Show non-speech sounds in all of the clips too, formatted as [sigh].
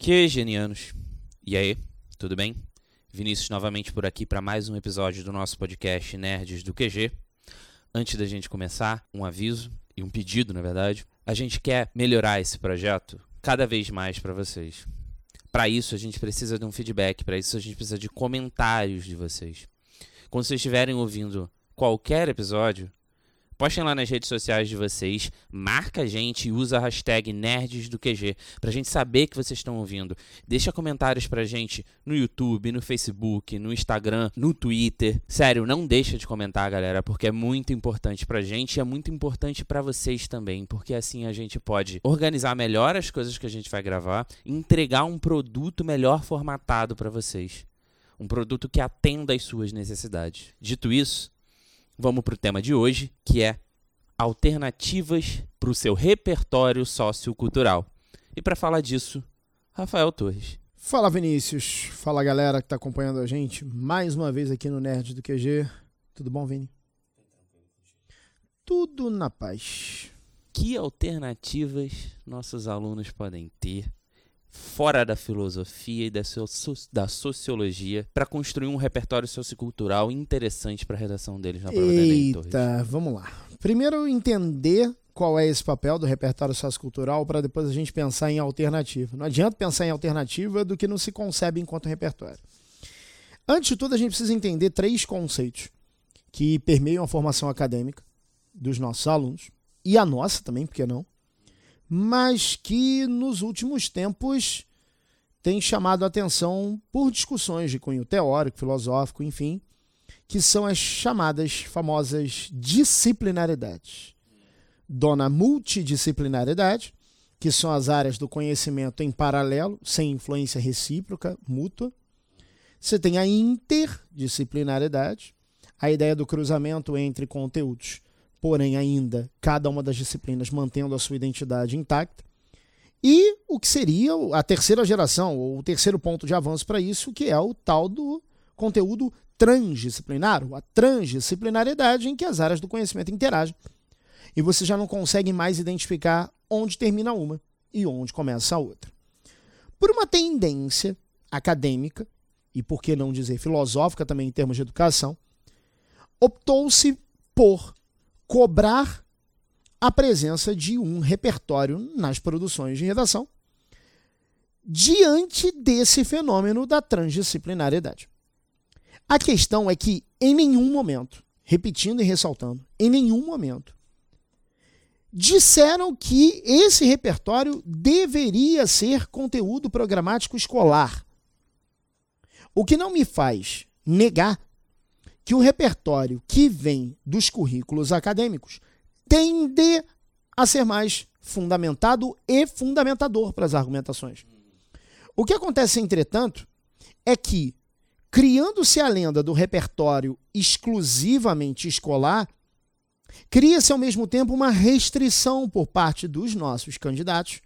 Que genianos! E aí, tudo bem? Vinícius novamente por aqui para mais um episódio do nosso podcast Nerds do QG. Antes da gente começar, um aviso e um pedido, na verdade. A gente quer melhorar esse projeto cada vez mais para vocês. Para isso, a gente precisa de um feedback, para isso, a gente precisa de comentários de vocês. Quando vocês estiverem ouvindo qualquer episódio, Postem lá nas redes sociais de vocês, marca a gente e usa a hashtag Nerds do QG pra gente saber que vocês estão ouvindo. Deixa comentários pra gente no YouTube, no Facebook, no Instagram, no Twitter. Sério, não deixa de comentar, galera, porque é muito importante pra gente e é muito importante para vocês também, porque assim a gente pode organizar melhor as coisas que a gente vai gravar, entregar um produto melhor formatado para vocês. Um produto que atenda às suas necessidades. Dito isso, vamos para o tema de hoje, que é alternativas para o seu repertório sociocultural. E para falar disso, Rafael Torres. Fala Vinícius, fala galera que está acompanhando a gente mais uma vez aqui no Nerd do QG. Tudo bom, Vini? Tudo na paz. Que alternativas nossos alunos podem ter fora da filosofia e da, da sociologia para construir um repertório sociocultural interessante para a redação deles na prova Eita, Enem, vamos lá. Primeiro entender qual é esse papel do repertório sociocultural para depois a gente pensar em alternativa. Não adianta pensar em alternativa do que não se concebe enquanto repertório. Antes de tudo, a gente precisa entender três conceitos que permeiam a formação acadêmica dos nossos alunos e a nossa também, por que não? Mas que nos últimos tempos tem chamado a atenção por discussões de cunho teórico, filosófico, enfim, que são as chamadas famosas disciplinaridades. Dona multidisciplinaridade, que são as áreas do conhecimento em paralelo, sem influência recíproca, mútua. Você tem a interdisciplinaridade, a ideia do cruzamento entre conteúdos porém ainda cada uma das disciplinas mantendo a sua identidade intacta. E o que seria a terceira geração, ou o terceiro ponto de avanço para isso, que é o tal do conteúdo transdisciplinar, a transdisciplinariedade em que as áreas do conhecimento interagem. E você já não consegue mais identificar onde termina uma e onde começa a outra. Por uma tendência acadêmica, e por que não dizer filosófica também em termos de educação, optou-se por cobrar a presença de um repertório nas produções de redação diante desse fenômeno da transdisciplinariedade. A questão é que, em nenhum momento, repetindo e ressaltando, em nenhum momento, disseram que esse repertório deveria ser conteúdo programático escolar. O que não me faz negar que o repertório que vem dos currículos acadêmicos tende a ser mais fundamentado e fundamentador para as argumentações. O que acontece, entretanto, é que, criando-se a lenda do repertório exclusivamente escolar, cria-se ao mesmo tempo uma restrição por parte dos nossos candidatos,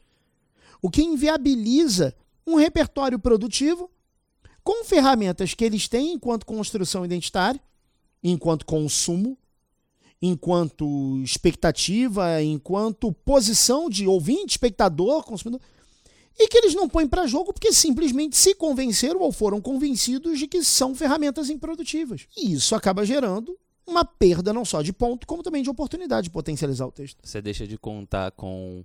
o que inviabiliza um repertório produtivo com ferramentas que eles têm enquanto construção identitária enquanto consumo, enquanto expectativa, enquanto posição de ouvinte, espectador, consumidor, e que eles não põem para jogo porque simplesmente se convenceram ou foram convencidos de que são ferramentas improdutivas. E isso acaba gerando uma perda não só de ponto, como também de oportunidade de potencializar o texto. Você deixa de contar com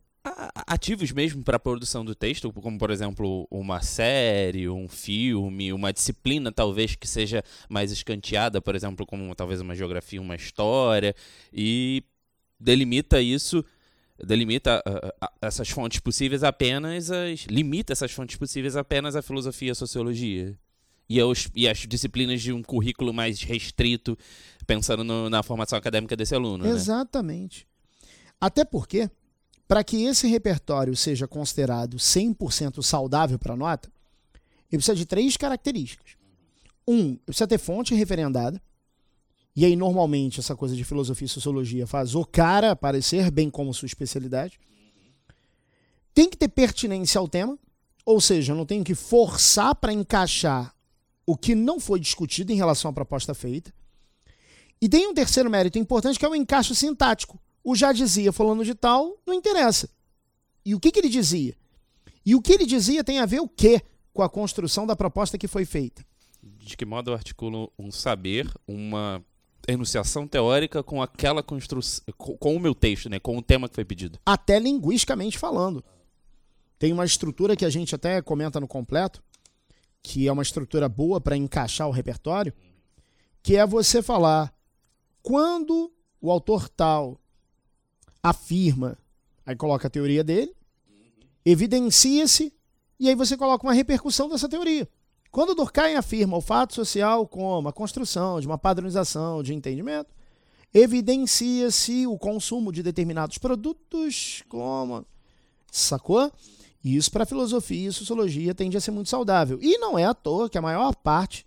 ativos mesmo para a produção do texto, como por exemplo uma série, um filme, uma disciplina talvez que seja mais escanteada, por exemplo, como talvez uma geografia, uma história, e delimita isso, delimita uh, essas fontes possíveis apenas as limita essas fontes possíveis apenas à filosofia e à sociologia. E, aos, e as disciplinas de um currículo mais restrito, pensando no, na formação acadêmica desse aluno. Né? Exatamente. Né? Até porque para que esse repertório seja considerado 100% saudável para a nota, ele precisa de três características. Um, ele precisa ter fonte referendada. E aí, normalmente, essa coisa de filosofia e sociologia faz o cara aparecer, bem como sua especialidade. Tem que ter pertinência ao tema, ou seja, eu não tenho que forçar para encaixar o que não foi discutido em relação à proposta feita. E tem um terceiro mérito importante que é o encaixe sintático o já dizia falando de tal, não interessa. E o que, que ele dizia? E o que ele dizia tem a ver o quê com a construção da proposta que foi feita? De que modo eu articulo um saber, uma enunciação teórica com aquela construção, com o meu texto, né, com o tema que foi pedido? Até linguisticamente falando. Tem uma estrutura que a gente até comenta no completo, que é uma estrutura boa para encaixar o repertório, que é você falar quando o autor tal afirma, aí coloca a teoria dele, evidencia-se e aí você coloca uma repercussão dessa teoria. Quando Durkheim afirma o fato social como a construção de uma padronização de entendimento, evidencia-se o consumo de determinados produtos como. Sacou? Isso para filosofia e sociologia tende a ser muito saudável. E não é à toa que a maior parte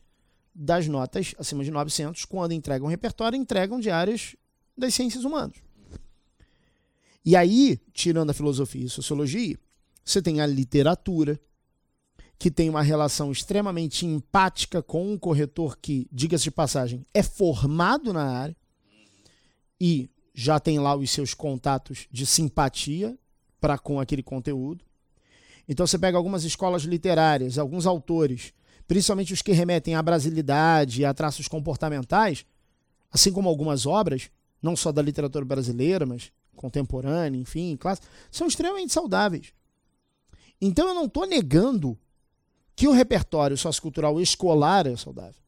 das notas acima de 900, quando entregam repertório, entregam de áreas das ciências humanas. E aí, tirando a filosofia e sociologia, você tem a literatura, que tem uma relação extremamente empática com um corretor que, diga-se de passagem, é formado na área e já tem lá os seus contatos de simpatia para com aquele conteúdo. Então você pega algumas escolas literárias, alguns autores, principalmente os que remetem à brasilidade e a traços comportamentais, assim como algumas obras, não só da literatura brasileira, mas contemporânea, enfim, classe, são extremamente saudáveis. Então eu não estou negando que o repertório sociocultural escolar é saudável.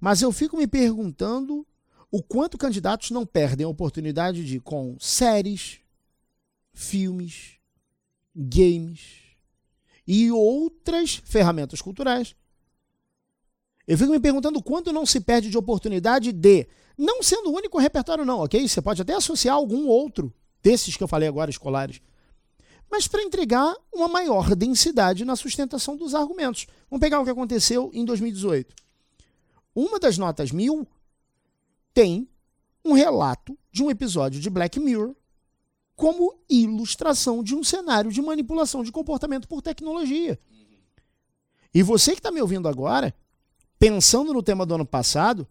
Mas eu fico me perguntando o quanto candidatos não perdem a oportunidade de, com séries, filmes, games e outras ferramentas culturais. Eu fico me perguntando quanto não se perde de oportunidade de, não sendo o único repertório, não, ok? Você pode até associar algum outro desses que eu falei agora, escolares mas para entregar uma maior densidade na sustentação dos argumentos. Vamos pegar o que aconteceu em 2018. Uma das notas mil tem um relato de um episódio de Black Mirror como ilustração de um cenário de manipulação de comportamento por tecnologia. E você que está me ouvindo agora, pensando no tema do ano passado,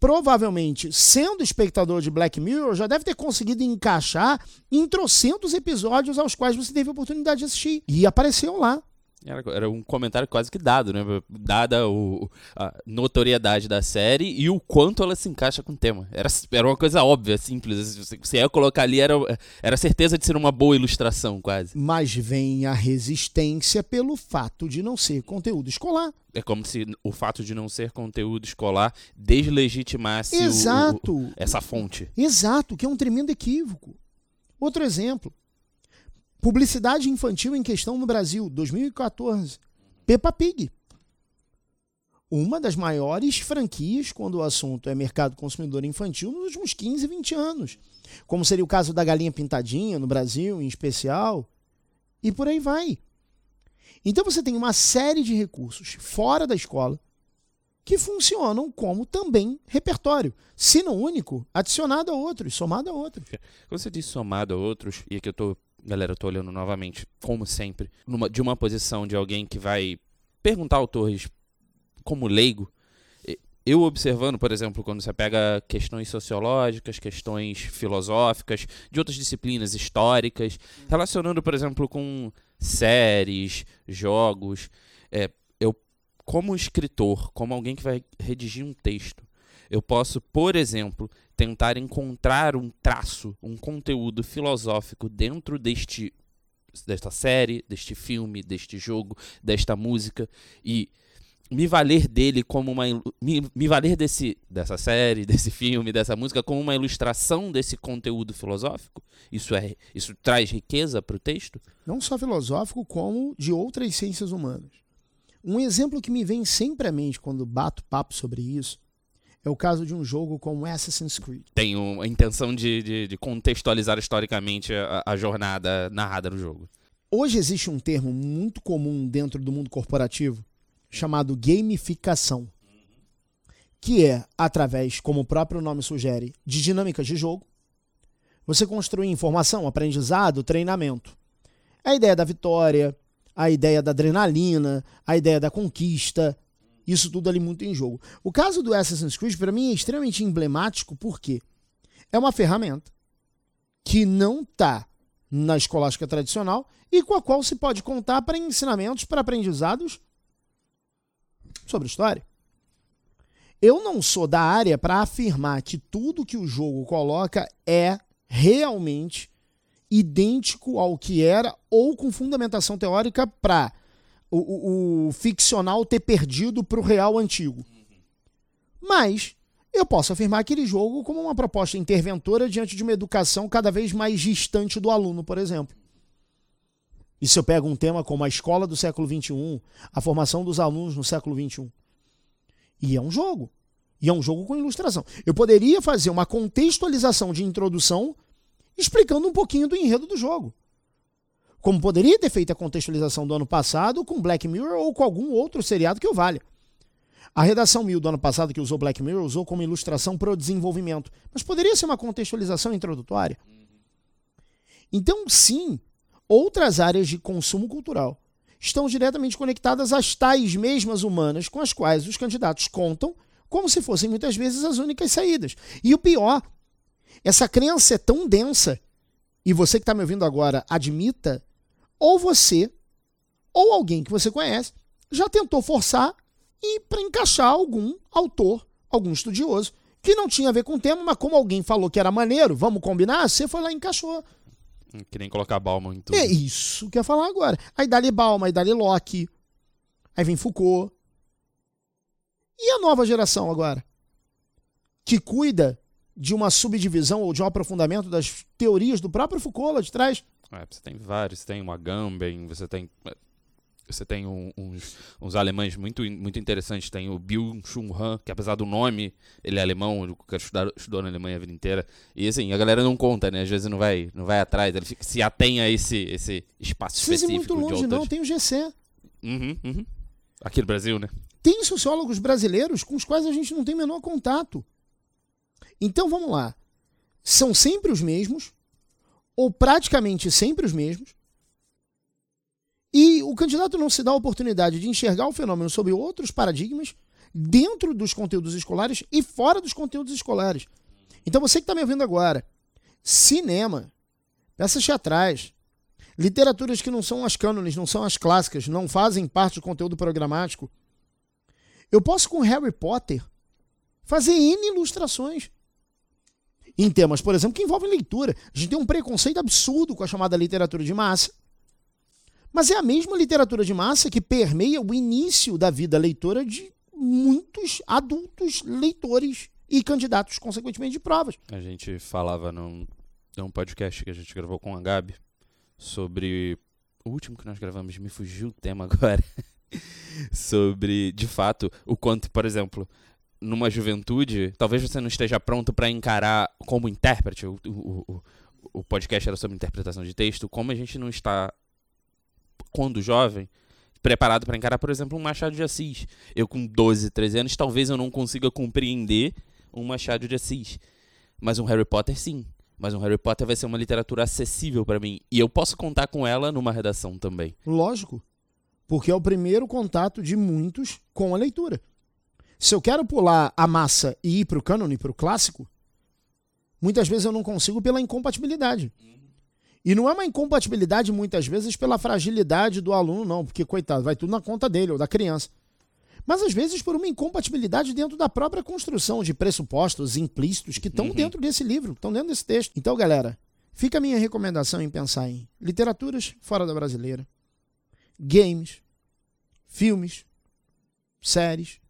provavelmente, sendo espectador de Black Mirror, já deve ter conseguido encaixar em trocentos episódios aos quais você teve a oportunidade de assistir. E apareceu lá. Era, era, um comentário quase que dado, né? Dada o, a notoriedade da série e o quanto ela se encaixa com o tema. Era, era uma coisa óbvia, simples. Se ia colocar ali, era, era certeza de ser uma boa ilustração, quase. Mas vem a resistência pelo fato de não ser conteúdo escolar. É como se o fato de não ser conteúdo escolar deslegitimasse Exato. O, o, essa fonte. Exato, que é um tremendo equívoco. Outro exemplo. Publicidade infantil em questão no Brasil, 2014. Peppa Pig. Uma das maiores franquias quando o assunto é mercado consumidor infantil nos últimos 15, 20 anos. Como seria o caso da Galinha Pintadinha no Brasil, em especial. E por aí vai. Então você tem uma série de recursos fora da escola que funcionam como também repertório, se não único, adicionado a outros, somado a outros. Quando você diz somado a outros, e aqui eu estou Galera, eu tô olhando novamente, como sempre, numa, de uma posição de alguém que vai perguntar ao Torres como leigo. Eu observando, por exemplo, quando você pega questões sociológicas, questões filosóficas, de outras disciplinas históricas, relacionando, por exemplo, com séries, jogos, é, eu, como escritor, como alguém que vai redigir um texto, eu posso, por exemplo, tentar encontrar um traço, um conteúdo filosófico dentro deste desta série, deste filme, deste jogo, desta música e me valer dele como uma me, me valer desse dessa série, [laughs] desse filme, dessa música como uma ilustração desse conteúdo filosófico? Isso é isso traz riqueza para o texto? Não só filosófico, como de outras ciências humanas. Um exemplo que me vem sempre à mente quando bato papo sobre isso é o caso de um jogo como Assassin's Creed. Tem a intenção de, de, de contextualizar historicamente a, a jornada narrada no jogo. Hoje existe um termo muito comum dentro do mundo corporativo chamado gamificação, que é através, como o próprio nome sugere, de dinâmicas de jogo, você construir informação, aprendizado, treinamento. A ideia da vitória, a ideia da adrenalina, a ideia da conquista, isso tudo ali muito em jogo. O caso do Assassin's Creed, para mim, é extremamente emblemático porque é uma ferramenta que não está na escolástica tradicional e com a qual se pode contar para ensinamentos para aprendizados sobre história. Eu não sou da área para afirmar que tudo que o jogo coloca é realmente idêntico ao que era ou com fundamentação teórica para o, o, o, ficcional ter perdido para o real antigo. Mas eu posso afirmar aquele jogo como uma proposta interventora diante de uma educação cada vez mais distante do aluno, por exemplo. E se eu pego um tema como a escola do século XXI, a formação dos alunos no século XXI, e é um jogo. E é um jogo com ilustração. Eu poderia fazer uma contextualização de introdução explicando um pouquinho do enredo do jogo. Como poderia ter feito a contextualização do ano passado com Black Mirror ou com algum outro seriado que o valha. A redação 1000 do ano passado que usou Black Mirror usou como ilustração para o desenvolvimento, mas poderia ser uma contextualização introdutória. Então, sim, outras áreas de consumo cultural estão diretamente conectadas às tais mesmas humanas com as quais os candidatos contam, como se fossem muitas vezes as únicas saídas. E o pior, essa crença é tão densa, e você que está me ouvindo agora admita, ou você, ou alguém que você conhece, já tentou forçar e para encaixar algum autor, algum estudioso, que não tinha a ver com o tema, mas como alguém falou que era maneiro, vamos combinar, você foi lá e encaixou. Que nem colocar Bauman em tudo. É isso que eu ia falar agora. Aí dali Bauman, aí dali Locke, aí vem Foucault. E a nova geração agora? Que cuida de uma subdivisão ou de um aprofundamento das teorias do próprio Foucault lá de trás. É, você tem vários, você tem o Agamben, você tem você tem um, uns, uns alemães muito, muito interessantes. Tem o Bill Chung Han, que apesar do nome, ele é alemão, o cara estudou, estudou na Alemanha a vida inteira. E assim, a galera não conta, né? Às vezes não vai, não vai atrás, ele fica, se atém a esse, esse espaço específico. muito longe, não, tem o GC. Uhum, uhum. Aqui no Brasil, né? Tem sociólogos brasileiros com os quais a gente não tem menor contato. Então vamos lá. São sempre os mesmos, ou praticamente sempre os mesmos e o candidato não se dá a oportunidade de enxergar o fenômeno sob outros paradigmas dentro dos conteúdos escolares e fora dos conteúdos escolares. Então você que está me ouvindo agora, cinema, peças teatrais, literaturas que não são as cânones, não são as clássicas, não fazem parte do conteúdo programático. Eu posso com Harry Potter fazer N ilustrações em temas, por exemplo, que envolvem leitura. A gente tem um preconceito absurdo com a chamada literatura de massa mas é a mesma literatura de massa que permeia o início da vida leitora de muitos adultos leitores e candidatos, consequentemente, de provas. A gente falava num, num podcast que a gente gravou com a Gabi sobre. O último que nós gravamos, me fugiu o tema [laughs] agora. sobre, de fato, o quanto, por exemplo, numa juventude, talvez você não esteja pronto para encarar como intérprete. O, o, o, podcast era sobre interpretação de texto, como a gente não está quando jovem, preparado para encarar, por exemplo, um Machado de Assis. Eu com 12, 13 anos, talvez eu não consiga compreender um Machado de Assis. Mas um Harry Potter, sim. Mas um Harry Potter vai ser uma literatura acessível para mim. E eu posso contar com ela numa redação também. Lógico. Porque é o primeiro contato de muitos com a leitura. Se eu quero pular a massa e ir para o cânone, para o clássico, muitas vezes eu não consigo pela incompatibilidade. E não é uma incompatibilidade muitas vezes pela fragilidade do aluno, não, porque, coitado, vai tudo na conta dele ou da criança. Mas às vezes por uma incompatibilidade dentro da própria construção de pressupostos implícitos que estão uhum. dentro desse livro, estão dentro desse texto. Então, galera, fica a minha recomendação em pensar em literaturas fora da brasileira, games, filmes, séries.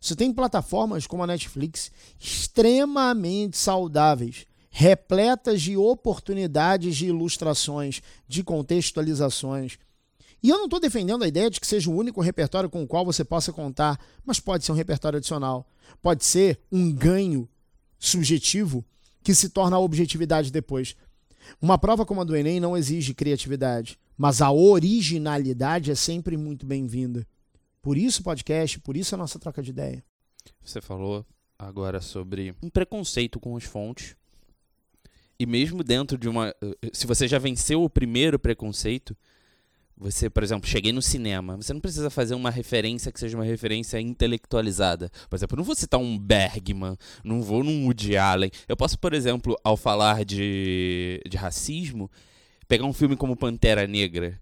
Você tem plataformas como a Netflix extremamente saudáveis repletas de oportunidades de ilustrações, de contextualizações. E eu não estou defendendo a ideia de que seja o único repertório com o qual você possa contar, mas pode ser um repertório adicional. Pode ser um ganho subjetivo que se torna a objetividade depois. Uma prova como a do Enem não exige criatividade, mas a originalidade é sempre muito bem-vinda. Por isso o podcast, por isso a nossa troca de ideia. Você falou agora sobre um preconceito com as fontes e mesmo dentro de uma. Eh, se você já venceu o primeiro preconceito, você, por exemplo, cheguei no cinema, você não precisa fazer uma referência que seja uma referência intelectualizada. Por exemplo, eu não vou citar um Bergman, não vou num Woody Allen. Eu posso, por exemplo, ao falar de, de racismo, pegar um filme como Pantera Negra,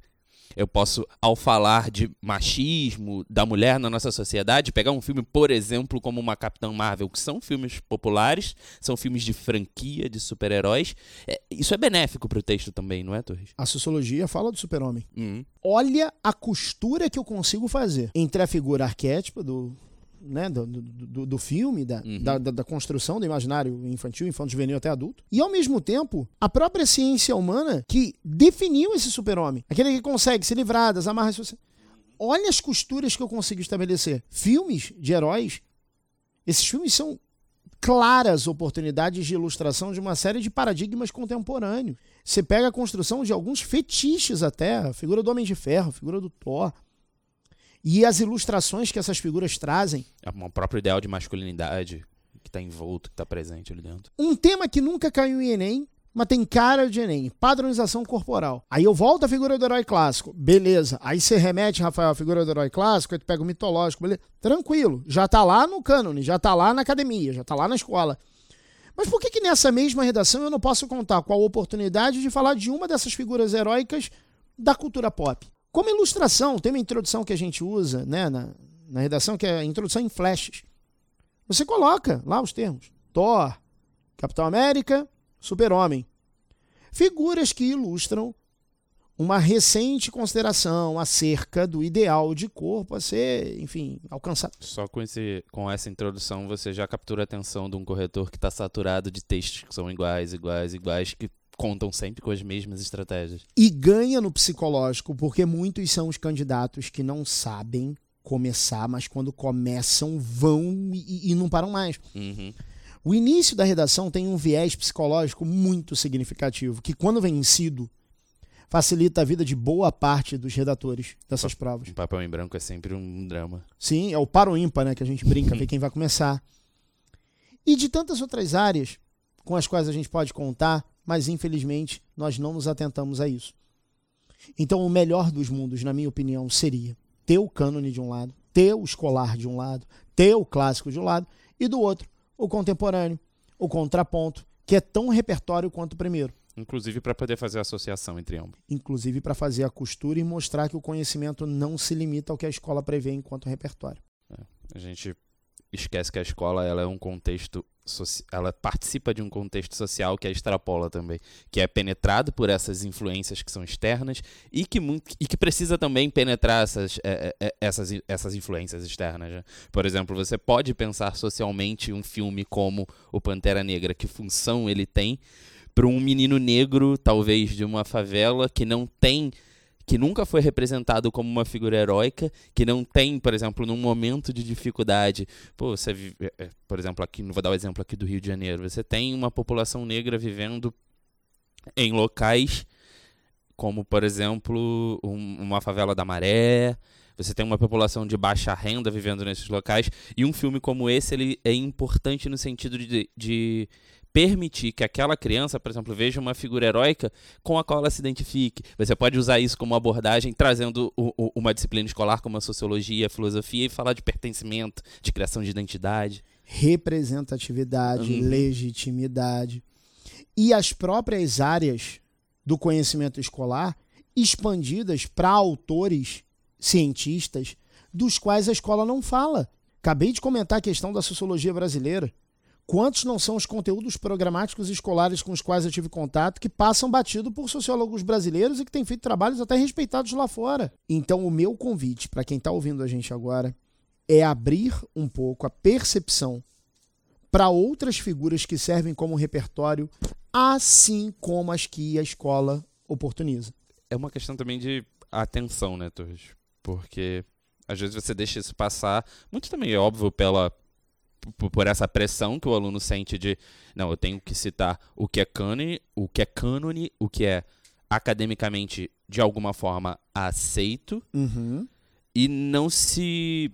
eu posso, ao falar de machismo da mulher na nossa sociedade, pegar um filme, por exemplo, como uma Capitã Marvel, que são filmes populares, são filmes de franquia, de super-heróis. É, isso é benéfico para o texto também, não é, Torres? A sociologia fala do super-homem. Uhum. Olha a costura que eu consigo fazer entre a figura arquétipa do, né, do, do, do filme, da, Uhum. da, da- da construção do imaginário infantil, infanto juvenil até adulto, e ao mesmo tempo a própria ciência humana que definiu esse super-homem, aquele que consegue se livrar das amarras sociais. Olha as costuras que eu consigo estabelecer. Filmes de heróis, esses filmes são claras oportunidades de ilustração de uma série de paradigmas contemporâneos. Você pega a construção de alguns fetiches até, a figura do Homem de Ferro, a figura do Thor, e as ilustrações que essas figuras trazem. É um próprio ideal de masculinidade que está envolto, que está presente ali dentro. Um tema que nunca caiu em Enem, mas tem cara de Enem, padronização corporal. Aí eu volto à figura do herói clássico, beleza. Aí você remete, Rafael, à figura do herói clássico, aí tu pega o mitológico, beleza. Tranquilo, já tá lá no cânone, já tá lá na academia, já tá lá na escola. Mas por que que nessa mesma redação eu não posso contar com a oportunidade de falar de uma dessas figuras heróicas da cultura pop? Como ilustração, tem uma introdução que a gente usa né, na, na redação, que é a introdução em flashes. Você coloca lá os termos. Thor, Capitão América, Super-Homem. Figuras que ilustram uma recente consideração acerca do ideal de corpo a ser, enfim, alcançado. Só com, esse, com essa introdução você já captura a atenção de um corretor que está saturado de textos que são iguais, iguais, iguais, que contam sempre com as mesmas estratégias. E ganha no psicológico, porque muitos são os candidatos que não sabem começar, mas quando começam vão e, e não param mais. Uhum. O início da redação tem um viés psicológico muito significativo, que quando vencido, facilita a vida de boa parte dos redatores dessas provas. Um papel em branco é sempre um drama. Sim, é o par ou ímpar, né? Que a gente brinca, ver quem vai começar. E de tantas outras áreas com as quais a gente pode contar, mas infelizmente nós não nos atentamos a isso. Então, o melhor dos mundos, na minha opinião, seria ter o cânone de um lado, ter o escolar de um lado, ter o clássico de um lado, e do outro, o contemporâneo, o contraponto, que é tão repertório quanto o primeiro. Inclusive para poder fazer a associação entre ambos. Inclusive para fazer a costura e mostrar que o conhecimento não se limita ao que a escola prevê enquanto repertório. A gente esquece que a escola ela é um contexto ela participa de um contexto social que a extrapola também, que é penetrado por essas influências que são externas e que e que precisa também penetrar essas é, é, essas essas influências externas. Né? Por exemplo, você pode pensar socialmente um filme como o Pantera Negra, que função ele tem para um menino negro, talvez de uma favela que não tem que nunca foi representado como uma figura heróica, que não tem, por exemplo, num momento de dificuldade, pô, você, vive, é, por exemplo, aqui, vou dar o exemplo aqui do Rio de Janeiro, você tem uma população negra vivendo em locais como, por exemplo, um, uma favela da Maré, você tem uma população de baixa renda vivendo nesses locais, e um filme como esse ele é importante no sentido de, de permitir que aquela criança, por exemplo, veja uma figura heróica com a qual ela se identifique. Você pode usar isso como abordagem, trazendo o, o, uma disciplina escolar como a sociologia, a filosofia, e falar de pertencimento, de criação de identidade. Representatividade, Uhum. legitimidade. E as próprias áreas do conhecimento escolar expandidas para autores, cientistas, dos quais a escola não fala. Acabei de comentar a questão da sociologia brasileira. Quantos não são os conteúdos programáticos escolares com os quais eu tive contato que passam batido por sociólogos brasileiros e que têm feito trabalhos até respeitados lá fora? Então, o meu convite para quem está ouvindo a gente agora é abrir um pouco a percepção para outras figuras que servem como repertório, assim como as que a escola oportuniza. É uma questão também de atenção, né, Torres? Porque às vezes você deixa isso passar, muito também é óbvio pela por essa pressão que o aluno sente de não, eu tenho que citar o que é cânone, o que é cânone, o que é academicamente de alguma forma aceito Uhum. e não se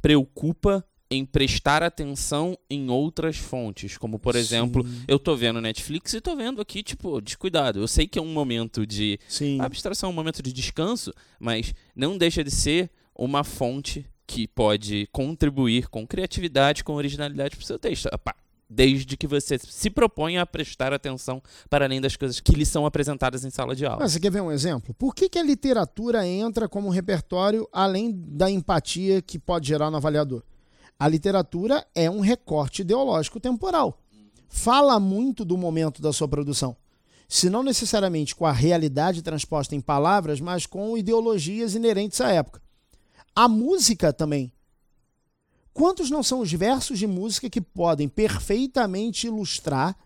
preocupa em prestar atenção em outras fontes, como por exemplo, Sim. eu tô vendo Netflix e tô vendo aqui, tipo, descuidado. Eu sei que é um momento de Sim. abstração, é um momento de descanso, mas não deixa de ser uma fonte que pode contribuir com criatividade, com originalidade para o seu texto. Apa- desde que você se proponha a prestar atenção para além das coisas que lhe são apresentadas em sala de aula. Mas você quer ver um exemplo? Por que, que a literatura entra como repertório além da empatia que pode gerar no avaliador? A literatura é um recorte ideológico temporal. Fala muito do momento da sua produção. Se não necessariamente com a realidade transposta em palavras, mas com ideologias inerentes à época. A música também Quantos não são os versos de música que podem perfeitamente ilustrar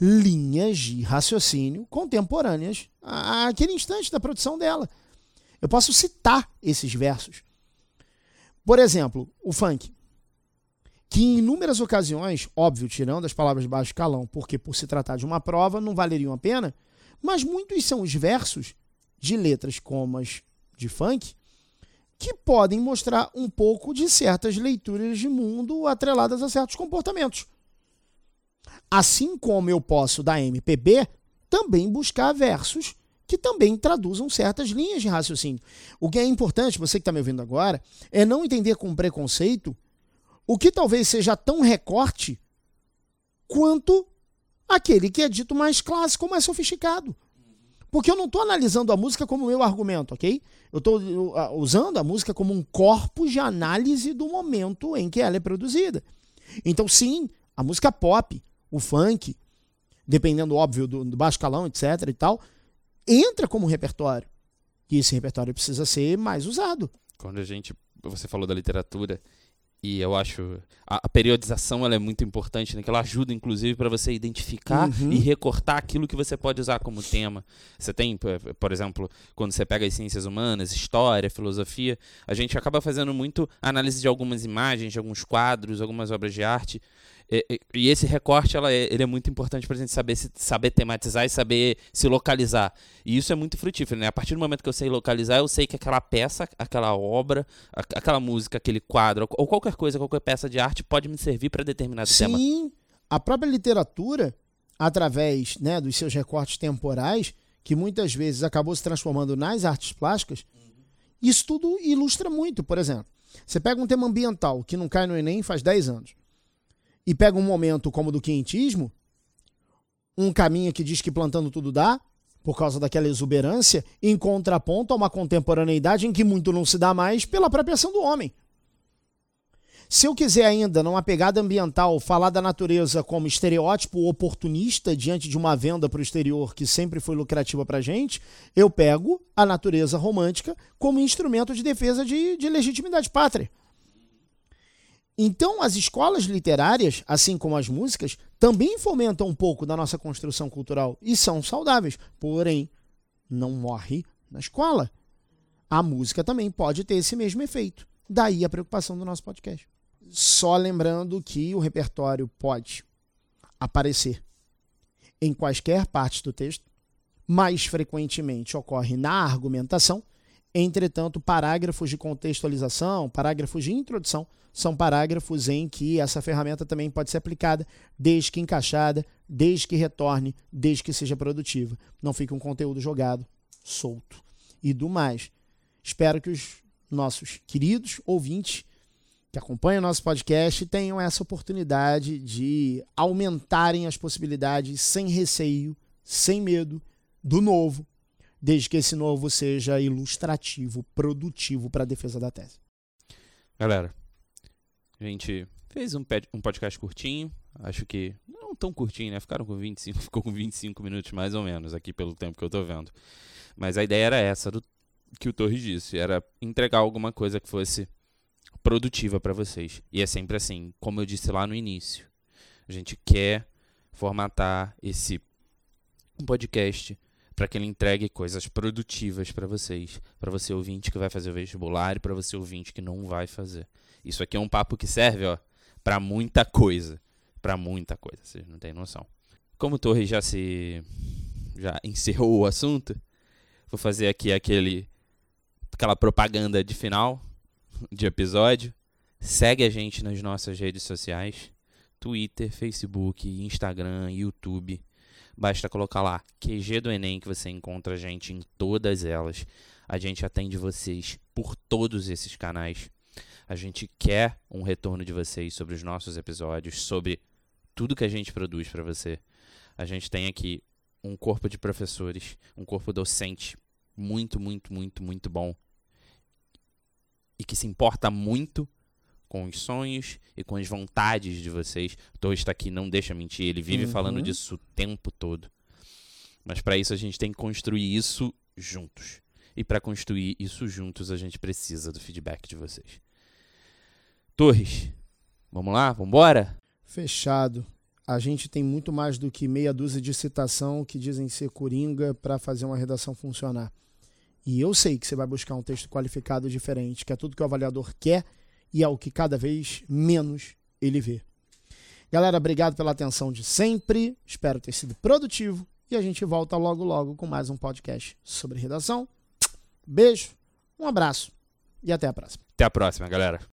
linhas de raciocínio contemporâneas àquele instante da produção dela? Eu posso citar esses versos. Por exemplo, o funk, que em inúmeras ocasiões, óbvio, tirando as palavras de baixo calão, porque por se tratar de uma prova não valeriam a pena, mas muitos são os versos de letras como as de funk que podem mostrar um pouco de certas leituras de mundo atreladas a certos comportamentos. Assim como eu posso, da MPB, também buscar versos que também traduzam certas linhas de raciocínio. O que é importante, você que está me ouvindo agora, é não entender com preconceito o que talvez seja tão recorte quanto aquele que é dito mais clássico, mais sofisticado. Porque eu não estou analisando a música como meu argumento, ok? Eu estou usando a música como um corpo de análise do momento em que ela é produzida. Então, sim, a música pop, o funk, dependendo, óbvio, do, do baixo calão, etc. e tal, entra como repertório. E esse repertório precisa ser mais usado. Quando a gente. Você falou da literatura, e eu acho a, a, periodização ela é muito importante, né? Que ela ajuda, inclusive, para você identificar uhum. e recortar aquilo que você pode usar como tema. Você tem, por exemplo, quando você pega as ciências humanas, história, filosofia, a gente acaba fazendo muito análise de algumas imagens, de alguns quadros, algumas obras de arte. E, e esse recorte ela é, ele é muito importante para a gente saber, se, saber tematizar e saber se localizar. E isso é muito frutífero. Né? A partir do momento que eu sei localizar, eu sei que aquela peça, aquela obra, aquela música, aquele quadro, ou qualquer coisa, qualquer peça de arte pode me servir para determinado Sim, tema. Sim, a própria literatura, através né, dos seus recortes temporais, que muitas vezes acabou se transformando nas artes plásticas, isso tudo ilustra muito. Por exemplo, você pega um tema ambiental que não cai no Enem faz 10 anos e pega um momento como o do quinhentismo, um caminho que diz que plantando tudo dá, por causa daquela exuberância, em contraponto a uma contemporaneidade em que muito não se dá mais pela própria ação do homem. Se eu quiser ainda, numa pegada ambiental, falar da natureza como estereótipo oportunista diante de uma venda para o exterior que sempre foi lucrativa para a gente, eu pego a natureza romântica como instrumento de defesa de, de legitimidade pátria. Então, as escolas literárias, assim como as músicas, também fomentam um pouco da nossa construção cultural e são saudáveis. Porém, não morre na escola. A música também pode ter esse mesmo efeito. Daí a preocupação do nosso podcast. Só lembrando que o repertório pode aparecer em quaisquer partes do texto, mais frequentemente ocorre na argumentação. Entretanto, parágrafos de contextualização, parágrafos de introdução são parágrafos em que essa ferramenta também pode ser aplicada, desde que encaixada, desde que retorne, desde que seja produtiva. Não fique um conteúdo jogado, solto. E do mais, espero que os nossos queridos ouvintes que acompanham o nosso podcast tenham essa oportunidade de aumentarem as possibilidades sem receio, sem medo, do novo, desde que esse novo seja ilustrativo, produtivo para a defesa da tese. Galera, a gente fez um, um podcast curtinho, acho que não tão curtinho, né? Ficaram com 25, [laughs] ficou com 25 minutos mais ou menos aqui pelo tempo que eu tô vendo. Mas a ideia era essa do que o Torres disse, era entregar alguma coisa que fosse produtiva para vocês. E é sempre assim, como eu disse lá no início. A gente quer formatar esse podcast para que ele entregue coisas produtivas para vocês, para você ouvinte que vai fazer o vestibular e para você ouvinte que não vai fazer. Isso aqui é um papo que serve, ó, para muita coisa, para muita coisa, vocês não têm noção. Como o Torres já se já encerrou o assunto, vou fazer aqui aquele aquela propaganda de final de episódio. Segue a gente nas nossas redes sociais: Twitter, Facebook, Instagram, YouTube. Basta colocar lá QG do Enem que você encontra a gente em todas elas. A gente atende vocês por todos esses canais. A gente quer um retorno de vocês sobre os nossos episódios, sobre tudo que a gente produz para você. A gente tem aqui um corpo de professores, um corpo docente muito, muito, muito, muito bom e que se importa muito com os sonhos e com as vontades de vocês. Torres está aqui, não deixa mentir, ele vive Uhum. falando disso o tempo todo. Mas para isso a gente tem que construir isso juntos. E para construir isso juntos, a gente precisa do feedback de vocês. Torres, vamos lá? Vamos embora? Fechado. A gente tem muito mais do que meia dúzia de citação que dizem ser coringa para fazer uma redação funcionar. E eu sei que você vai buscar um texto qualificado diferente, que é tudo que o avaliador quer e é o que cada vez menos ele vê. Galera, obrigado pela atenção de sempre. Espero ter sido produtivo e a gente volta logo logo com mais um podcast sobre redação. Beijo, um abraço e até a próxima. Até a próxima, galera.